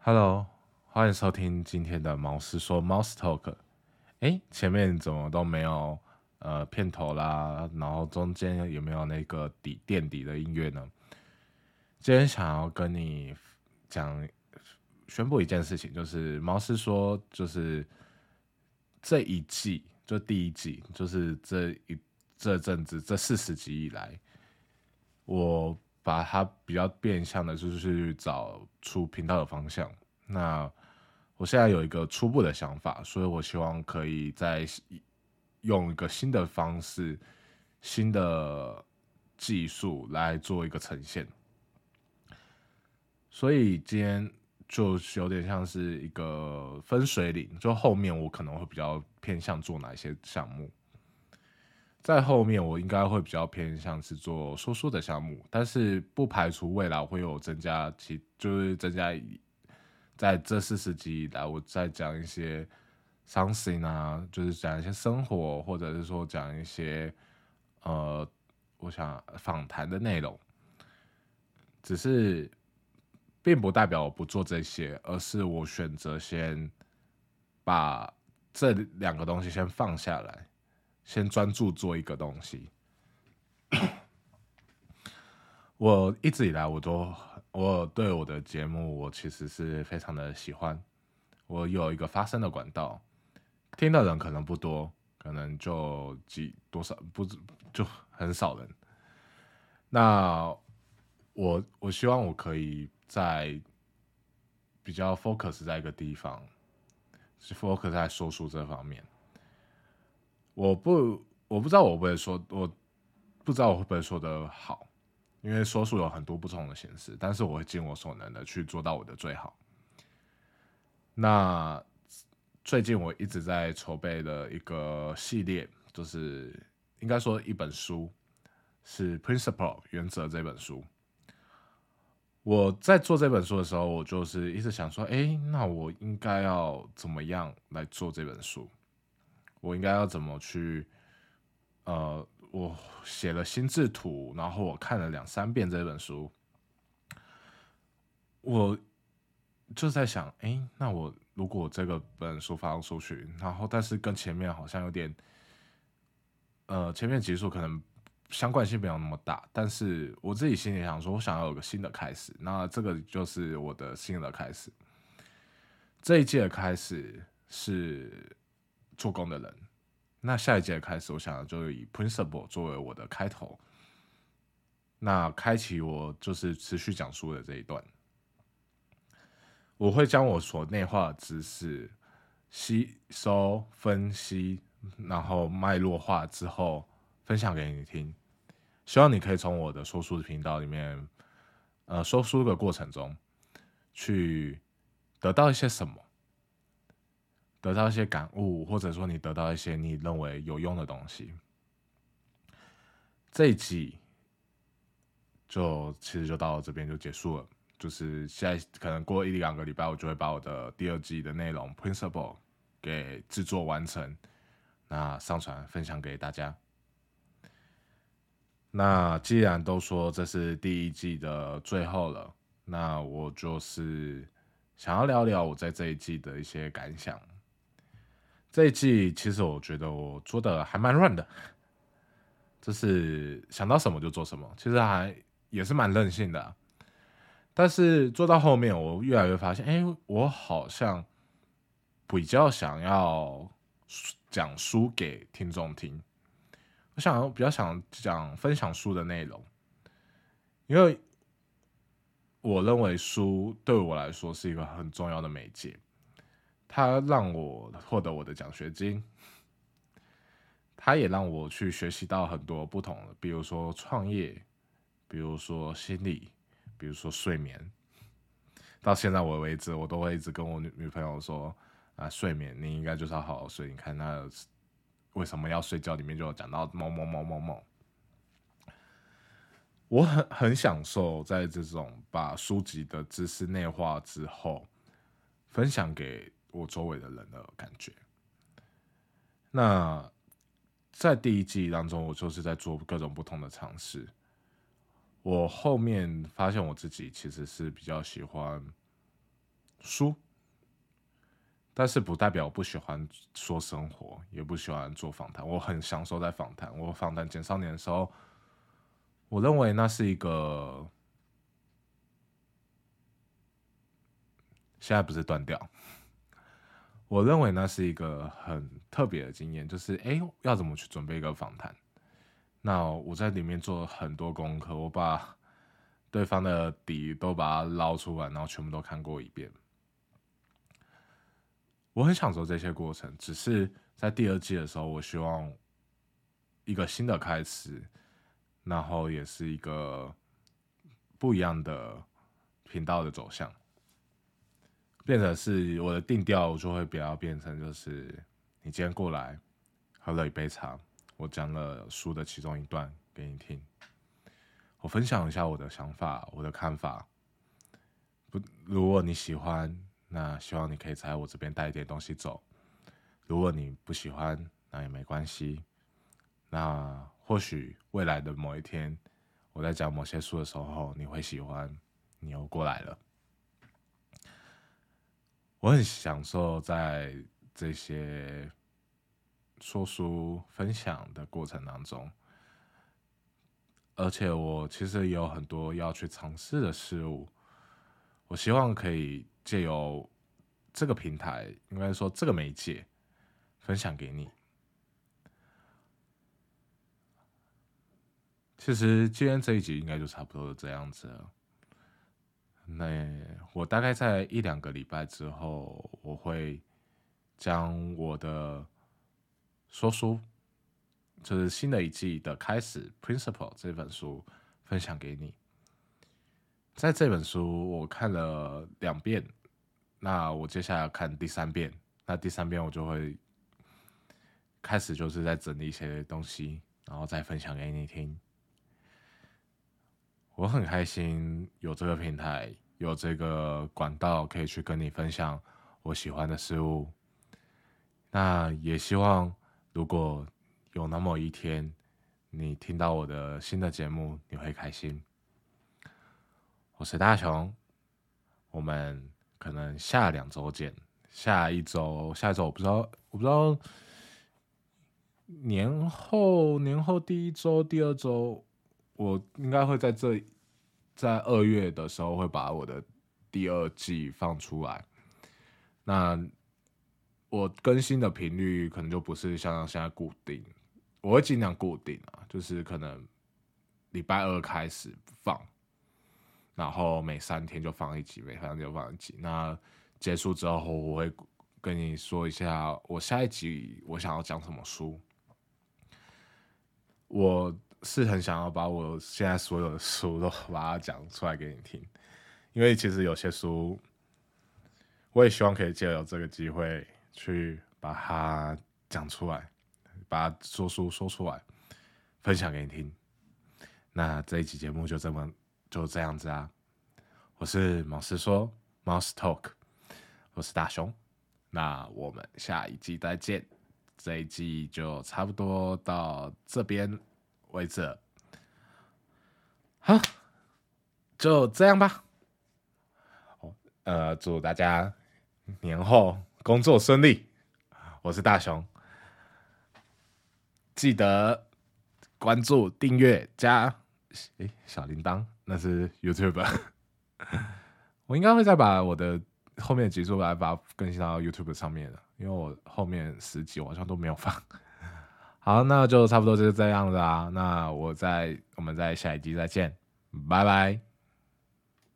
Hello，欢迎收听今天的毛师说 Mouse Talk。哎，前面怎么都没有呃片头啦，然后中间有没有那个底垫底的音乐呢？今天想要跟你讲宣布一件事情，就是毛师说，就是这一季就第一季，就是这一这阵子这四十集以来，我。把它比较变相的，就是去找出频道的方向。那我现在有一个初步的想法，所以我希望可以在用一个新的方式、新的技术来做一个呈现。所以今天就有点像是一个分水岭，就后面我可能会比较偏向做哪一些项目。在后面，我应该会比较偏向是做说书的项目，但是不排除未来会有增加其就是增加在这四十集以来，我再讲一些 something 啊，就是讲一些生活，或者是说讲一些呃，我想访谈的内容，只是并不代表我不做这些，而是我选择先把这两个东西先放下来。先专注做一个东西。我一直以来，我都我对我的节目，我其实是非常的喜欢。我有一个发声的管道，听的人可能不多，可能就几多少不就很少人。那我我希望我可以在比较 focus 在一个地方，是 focus 在说书这方面。我不，我不知道我会不会说，我不知道我会不会说的好，因为说书有很多不同的形式，但是我会尽我所能的去做到我的最好。那最近我一直在筹备的一个系列，就是应该说一本书，是《Principle》原则这本书。我在做这本书的时候，我就是一直想说，哎，那我应该要怎么样来做这本书？我应该要怎么去？呃，我写了心智图，然后我看了两三遍这本书，我就在想，哎，那我如果这个本书发出去，然后但是跟前面好像有点，呃，前面集数可能相关性没有那么大，但是我自己心里想说，我想要有个新的开始，那这个就是我的新的开始。这一届的开始是。做工的人，那下一节开始，我想就以 principle 作为我的开头，那开启我就是持续讲述的这一段。我会将我所内化的知识吸收、分析，然后脉络化之后分享给你听。希望你可以从我的说书频道里面，呃，说书的过程中去得到一些什么。得到一些感悟，或者说你得到一些你认为有用的东西。这一季就其实就到这边就结束了，就是现在可能过一两个礼拜，我就会把我的第二季的内容 principle 给制作完成，那上传分享给大家。那既然都说这是第一季的最后了，那我就是想要聊聊我在这一季的一些感想。这一季其实我觉得我做的还蛮乱的，就是想到什么就做什么，其实还也是蛮任性的。但是做到后面，我越来越发现，哎，我好像比较想要讲书给听众听，我想比较想讲分享书的内容，因为我认为书对我来说是一个很重要的媒介。他让我获得我的奖学金，他也让我去学习到很多不同的，比如说创业，比如说心理，比如说睡眠。到现在我为止，我都会一直跟我女女朋友说啊，睡眠你应该就是要好好睡。你看那为什么要睡觉？里面就有讲到某某某某某。我很很享受在这种把书籍的知识内化之后，分享给。我周围的人的感觉。那在第一季当中，我就是在做各种不同的尝试。我后面发现我自己其实是比较喜欢书，但是不代表我不喜欢说生活，也不喜欢做访谈。我很享受在访谈。我访谈简少年的时候，我认为那是一个，现在不是断掉。我认为那是一个很特别的经验，就是哎，要怎么去准备一个访谈？那我在里面做了很多功课，我把对方的底都把它捞出来，然后全部都看过一遍。我很享受这些过程，只是在第二季的时候，我希望一个新的开始，然后也是一个不一样的频道的走向。变成是我的定调，就会比较变成就是，你今天过来喝了一杯茶，我讲了书的其中一段给你听，我分享一下我的想法、我的看法。不，如果你喜欢，那希望你可以在我这边带一点东西走；如果你不喜欢，那也没关系。那或许未来的某一天，我在讲某些书的时候，你会喜欢，你又过来了。我很享受在这些说书分享的过程当中，而且我其实也有很多要去尝试的事物。我希望可以借由这个平台，应该说这个媒介，分享给你。其实今天这一集应该就差不多这样子了。那我大概在一两个礼拜之后，我会将我的说书，就是新的一季的开始，Principle 这本书分享给你。在这本书我看了两遍，那我接下来看第三遍，那第三遍我就会开始就是在整理一些东西，然后再分享给你听。我很开心有这个平台，有这个管道可以去跟你分享我喜欢的事物。那也希望，如果有那么一天，你听到我的新的节目，你会开心。我是大雄，我们可能下两周见。下一周，下一周我不知道，我不知道年后年后第一周、第二周。我应该会在这，在二月的时候会把我的第二季放出来。那我更新的频率可能就不是像现在固定，我会尽量固定啊，就是可能礼拜二开始放，然后每三天就放一集，每三天就放一集。那结束之后，我会跟你说一下我下一集我想要讲什么书。我。是很想要把我现在所有的书都把它讲出来给你听，因为其实有些书，我也希望可以借由这个机会去把它讲出来，把说书说出来，分享给你听。那这一期节目就这么就这样子啊！我是毛师说，Mouse Talk，我是大雄。那我们下一季再见，这一季就差不多到这边。为止，好，就这样吧。呃，祝大家年后工作顺利。我是大雄，记得关注、订阅、加诶小铃铛，那是 YouTube。我应该会再把我的后面的集数来把它更新到 YouTube 上面的，因为我后面十集好像都没有放。好，那就差不多就是这样子啊。那我在，我们在下一集再见，拜拜。